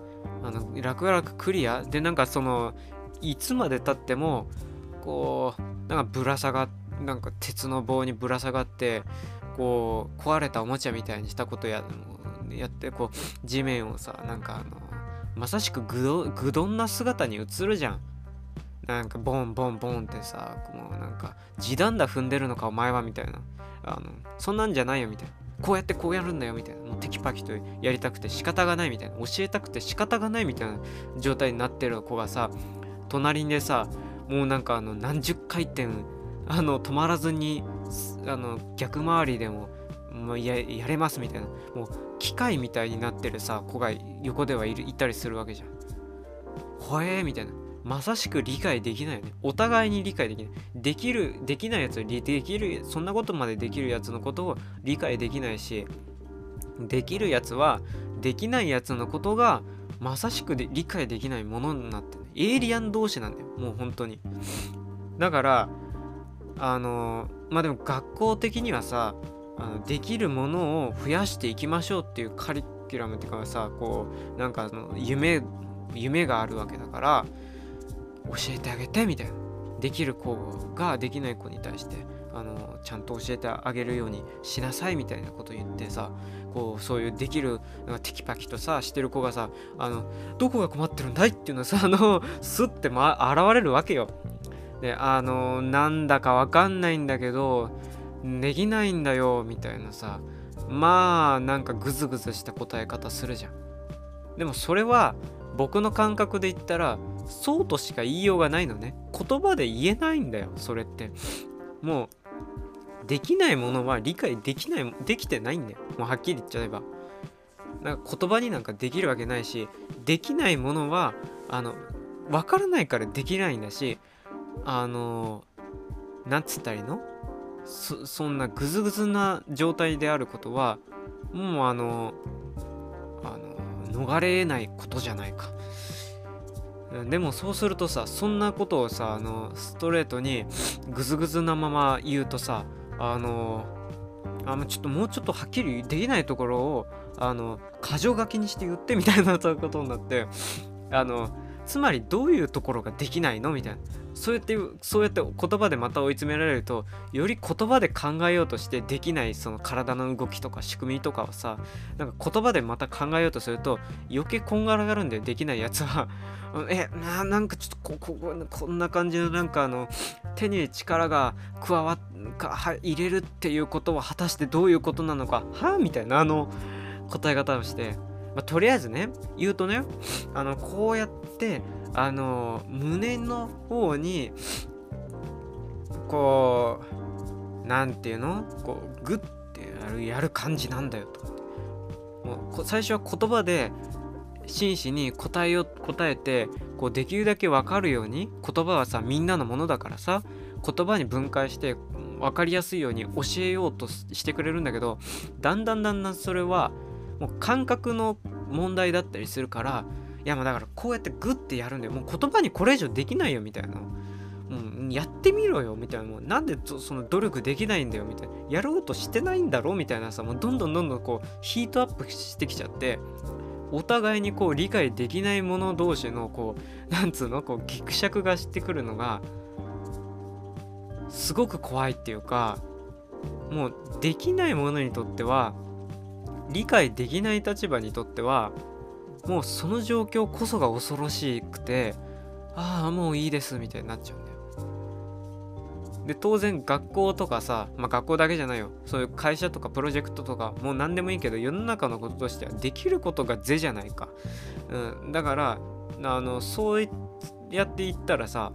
あの楽々クリア。でなんかそのいつまでたってもこうなんかぶら下がってなんか鉄の棒にぶら下がってこう壊れたおもちゃみたいにしたことややってこう地面をさなんかあのまさしくぐどんな姿に映るじゃん。なんかボンボンボンってさもうなんか地団打踏んでるのかお前はみたいな。あのそんなんじゃないよみたいな。こうやってこうやるんだよみたいな。もうテキパキとやりたくて仕方がないみたいな。教えたくて仕方がないみたいな状態になってる子がさ隣でさもうなんかあの何十回転あの止まらずにあの逆回りでももうややれますみたいなもう機械みたいになってるさ子が横ではいるいたりするわけじゃん。ほえーみたいな。まさしく理解できないよね。お互いに理解できない。できる、できないやつできる、そんなことまでできるやつのことを理解できないし、できるやつはできないやつのことがまさしくで理解できないものになってる。エイリアン同士なんだよ。もう本当に。だから、あのまあでも学校的にはさあのできるものを増やしていきましょうっていうカリキュラムっていうかさこうなんかの夢夢があるわけだから教えてあげてみたいな。できる子ができない子に対してあのちゃんと教えてあげるようにしなさいみたいなこと言ってさこうそういうできるなんかテキパキとさしてる子がさあのどこが困ってるんだい？っていうのさあのスッて、ま、現れるわけよ。であのなんだかわかんないんだけどできないんだよみたいなさ。まあなんかグズグズした答え方するじゃん。でもそれは僕の感覚で言ったらそうとしか言いようがないのね。言葉で言えないんだよそれって。もうできないものは理解できないできてないんだよ。もうはっきり言っちゃえば。なんか言葉になんかできるわけないしできないものはあの分からないからできないんだしあのなんつったらいいの？そそんなグズグズな状態であることはもうあのあの逃れないことじゃないか。でもそうするとさそんなことをさあのストレートにグズグズなまま言うとさあのあのちょっともうちょっとはっきりできないところをあの箇条書きにして言ってみたいなことになってあのつまりどういうところができないの？みたいな。そうやってそうやって言葉でまた追い詰められるとより言葉で考えようとしてできないその体の動きとか仕組みとかをさなんか言葉でまた考えようとすると余計こんがらがるんでできないやつは。えななんかちょっとこここんな感じのなんかあの手に力が加わっか入れるっていうことは果たしてどういうことなのか。はあみたいなあの答え方をして、まあ、とりあえずね言うとねあのこうやってあの胸の方にこうなんていうの？こうグッてやるやる感じなんだよと。もう最初は言葉で真摯に答えよ答えてこうできるだけ分かるように言葉はさみんなのものだからさ言葉に分解して分かりやすいように教えようとしてくれるんだけどだんだんだんだんそれはもう感覚の問題だったりするからいやもうだからこうやってグッてやるんだよ。もう言葉にこれ以上できないよみたいな。うん、やってみろよみたいな。もうなんでその努力できないんだよみたいな。やろうとしてないんだろうみたいなさもうどんどんどんどんこうヒートアップしてきちゃってお互いにこう理解できない者同士のこうなんつうのこうギクシャクがしてくるのがすごく怖いっていうかもうできないものにとっては理解できない立場にとってはもうその状況こそが恐ろしくてああもういいですみたいになっちゃうんだよ。で当然学校とかさ、まあ、学校だけじゃないよ。そういう会社とかプロジェクトとかもう何でもいいけど世の中のこととしてはできることが是じゃないか、うん、だからあのそうやって言ったらさ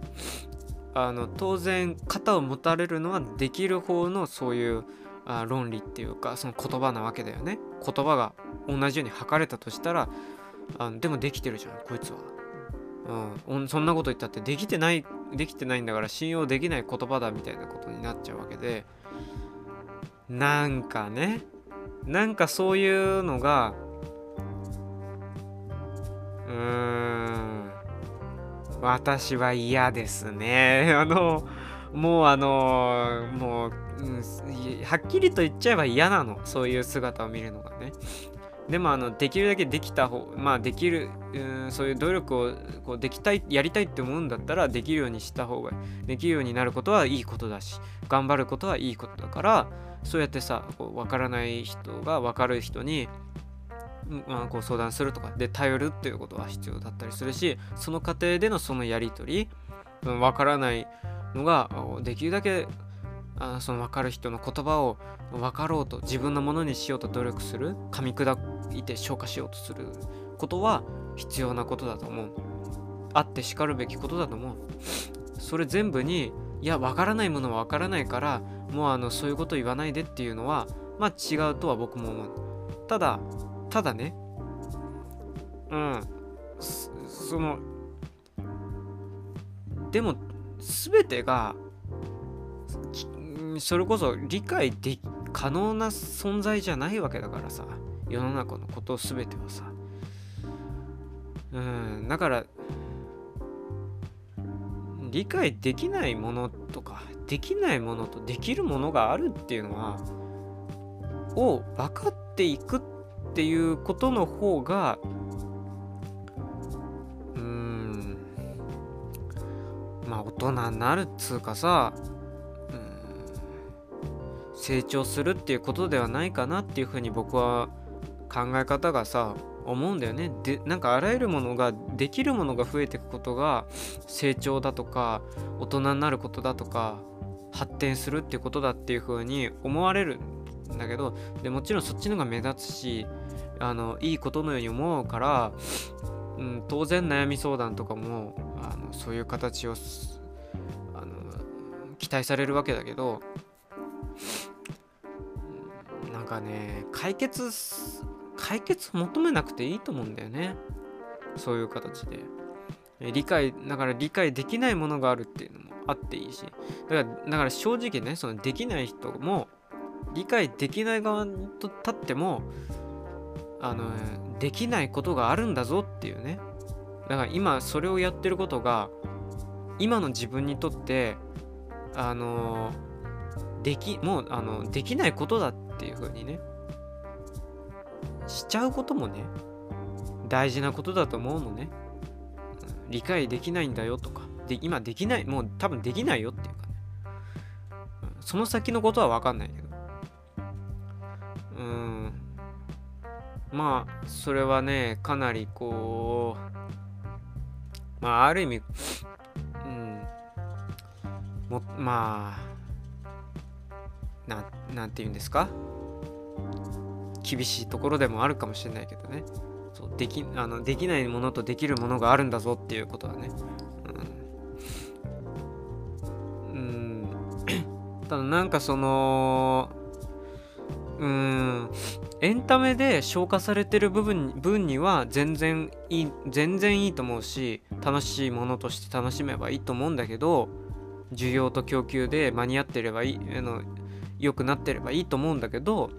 あの当然肩を持たれるのはできる方のそういうあ論理っていうかその言葉なわけだよね。言葉が同じように測れたとしたらあでもできてるじゃんこいつは、うん、そんなこと言ったってできてないできてないんだから信用できない言葉だみたいなことになっちゃうわけでなんかねなんかそういうのがうーん私は嫌ですね。あの、もうあの、もう、うん、はっきりと言っちゃえば嫌なの。そういう姿を見るのがね。でもあのできるだけできた方まあできる、うん、そういう努力をこうできたいやりたいって思うんだったらできるようにした方ができるようになることはいいことだし頑張ることはいいことだからそうやってさこう分からない人が分かる人にまあ、こう相談するとかで頼るっていうことは必要だったりするしその過程でのそのやり取り分からないのができるだけあその分かる人の言葉を分かろうと自分のものにしようと努力する噛み砕いて消化しようとすることは必要なことだと思う。あってしかるべきことだと思う。それ全部にいや分からないものは分からないからもうあのそういうこと言わないでっていうのはまあ違うとは僕も思う。ただただねうんそのでも全てがそれこそ理解で可能な存在じゃないわけだからさ世の中のこと全てはさ。うんだから理解できないものとかできないものとできるものがあるっていうのはを分かっていくっていうことの方がうんまあ大人になるっつうかさ成長するっていうことではないかなっていうふうに僕は考え方がさ思うんだよね。でなんかあらゆるものができるものが増えていくことが成長だとか大人になることだとか発展するっていうことだっていうふうに思われるんだけどでもちろんそっちのが目立つしあのいいことのように思うから、うん、当然悩み相談とかもあのそういう形をあの期待されるわけだけどかね解決解決求めなくていいと思うんだよね。そういう形で。理解だから理解できないものがあるっていうのもあっていいし。だからだから正直ねそのできない人も理解できない側に立ってもあのできないことがあるんだぞっていうね。だから今それをやってることが今の自分にとってあのできもうあのできないことだっていう風にね。しちゃうこともね大事なことだと思うのね、理解できないんだよとか。で今できないもう多分できないよっていうかね、その先のことは分かんないけど。うんまあそれはねかなりこうまあある意味うんもまあなな。んて言うんですか？厳しいところでもあるかもしれないけどね。そうできあのできないものとできるものがあるんだぞっていうことはね。うん。ただなんかそのうん。エンタメで消化されてる部分分には全然いい全然いいと思うし楽しいものとして楽しめばいいと思うんだけど需要と供給で間に合ってればいいあの良くなってればいいと思うんだけど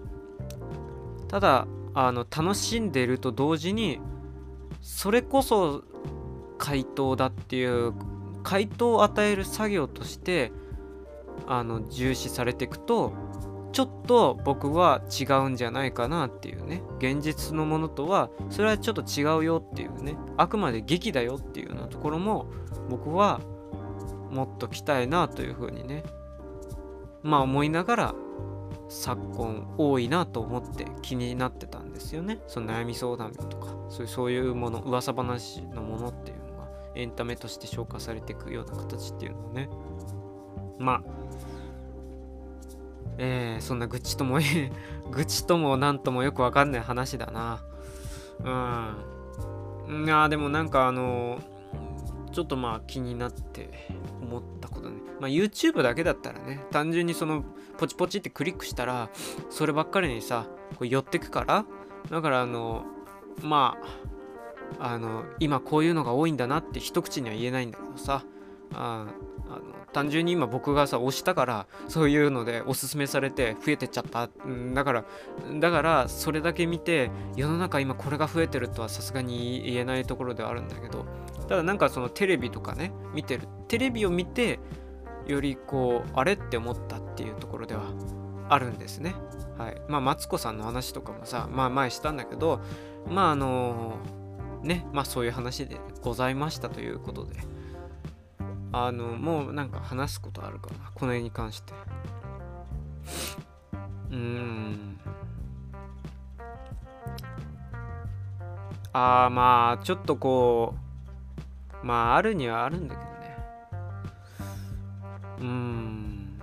ただあの楽しんでると同時にそれこそ回答だっていう回答を与える作業としてあの重視されていくとちょっと僕は違うんじゃないかなっていうね。現実のものとはそれはちょっと違うよっていうね。あくまで劇だよっていうようなところも僕はもっと来たいなというふうにねまあ思いながら昨今多いなと思って気になってたんですよね。その悩み相談とかそういうそういうもの噂話のものっていうのがエンタメとして消化されていくような形っていうのはね。まあえー、そんな愚痴とも 愚痴とも何ともよくわかんない話だな。うん。いやでもなんかあのちょっとまあ気になって思ったことね。まあ YouTube だけだったらね単純にそのポチポチってクリックしたらそればっかりにさこう寄ってくからだからあのまああの今こういうのが多いんだなって一口には言えないんだけどさああの単純に今僕がさ押したからそういうのでおすすめされて増えてっちゃった。だからだからそれだけ見て世の中今これが増えてるとはさすがに言えないところではあるんだけどただなんかそのテレビとかね見てる。テレビを見てよりこうあれって思ったっていうところではあるんですね。はい。まあマツコさんの話とかもさまあ前したんだけどまああのねまあそういう話でございましたということで。あのもうなんか話すことあるかなこの絵に関して。うーん。ああまあちょっとこうまああるにはあるんだけど。うん。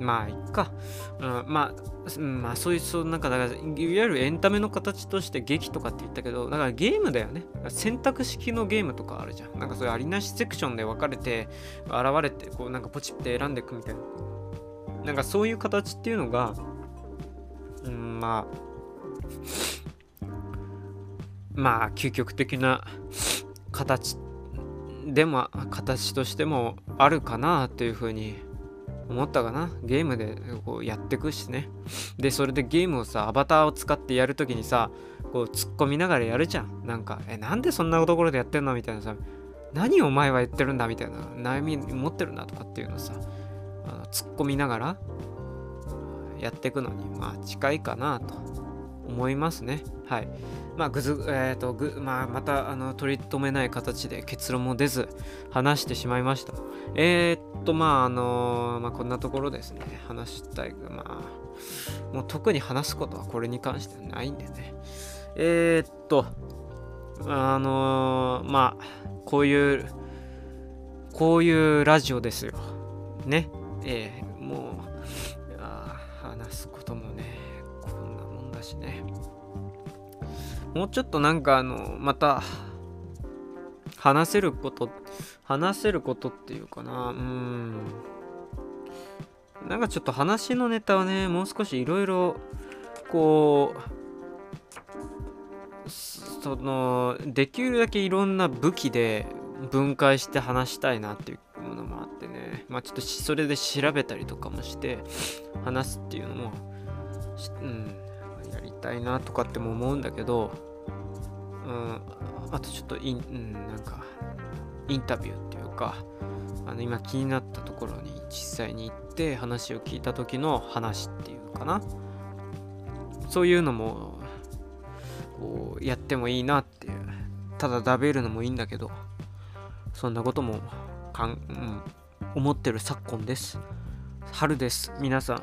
まあいっか、うん、まあ、まあそういうそうなんかだからいわゆるエンタメの形として劇とかって言ったけどだからゲームだよね。選択式のゲームとかあるじゃん。なんかそういうありなしセクションで分かれて現れてこうなんかポチって選んでいくみたいな。なんかそういう形っていうのがうんまあまあ究極的な形でも形としてもあるかなというふうに思ったかな。ゲームでこうやってくしね。でそれでゲームをさアバターを使ってやるときにさこう突っ込みながらやるじゃん。なんかえなんでそんなところでやってんのみたいなさ何お前は言ってるんだみたいな悩み持ってるんだとかっていうのさあの突っ込みながらやっていくのにまあ近いかなと。思いますね。はい。まあぐずえっ、ー、とぐまあまたあの取り留めない形で結論も出ず話してしまいました。えー、っとまああのまあこんなところですね。話したいまあもう特に話すことはこれに関してはないんでね。え、っとあの、まあこういうこういうラジオですよ。ね。えー、もうもうちょっとなんかあのまた話せること話せることっていうかな。うん。なんかちょっと話のネタはねもう少しいろいろこうそのできるだけいろんな武器で分解して話したいなっていうものもあってね。まあちょっとそれで調べたりとかもして話すっていうのもうん。たいなとかっても思うんだけどうんあとちょっとイン、うん、なんかインタビューっていうかあの今気になったところに実際に行って話を聞いた時の話っていうかな。そういうのもこうやってもいいなっていう。ただ食べるのもいいんだけどそんなこともかん、うん、思ってる昨今です。春です。皆さん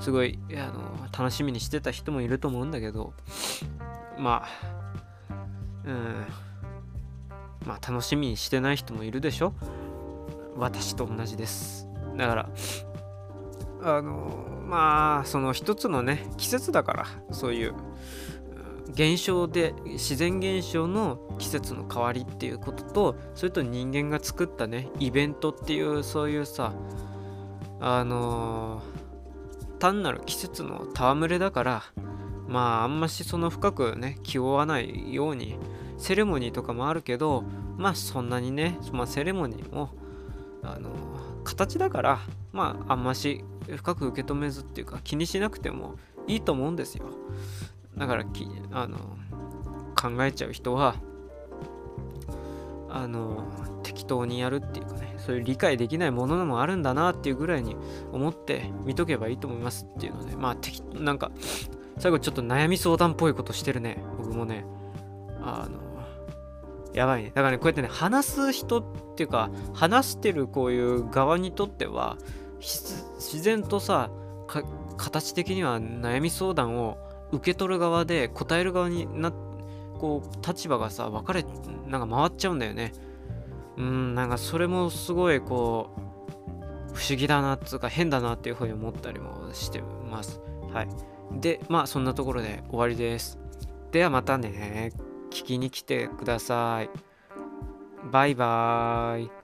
すごいあの楽しみにしてた人もいると思うんだけどまあうんまあ楽しみにしてない人もいるでしょ？私と同じです。だからあのまあその一つのね季節だからそういう現象で自然現象の季節の変わりっていうこととそれと人間が作ったねイベントっていうそういうさあのー、単なる季節の戯れだからまああんましその深くね気負わないようにセレモニーとかもあるけどまあそんなにね、まあ、セレモニーもあの、形だからまああんまし深く受け止めずっていうか気にしなくてもいいと思うんですよ。だからあの考えちゃう人はあの適当にやるっていうかねそういう理解できないものもあるんだなっていうぐらいに思って見とけばいいと思いますっていうのでまあ適なんか最後ちょっと悩み相談っぽいことしてるね僕もね。あのやばいね。だからねこうやってね話す人っていうか話してるこういう側にとっては自然とさ形的には悩み相談を受け取る側で答える側になってこう立場がさ分かれなんか回っちゃうんだよね。うんなんかそれもすごいこう不思議だなっつうか変だなっていうふうに思ったりもしてます。はい。でまあそんなところで終わりです。ではまたね。聞きに来てください。バイバーイ。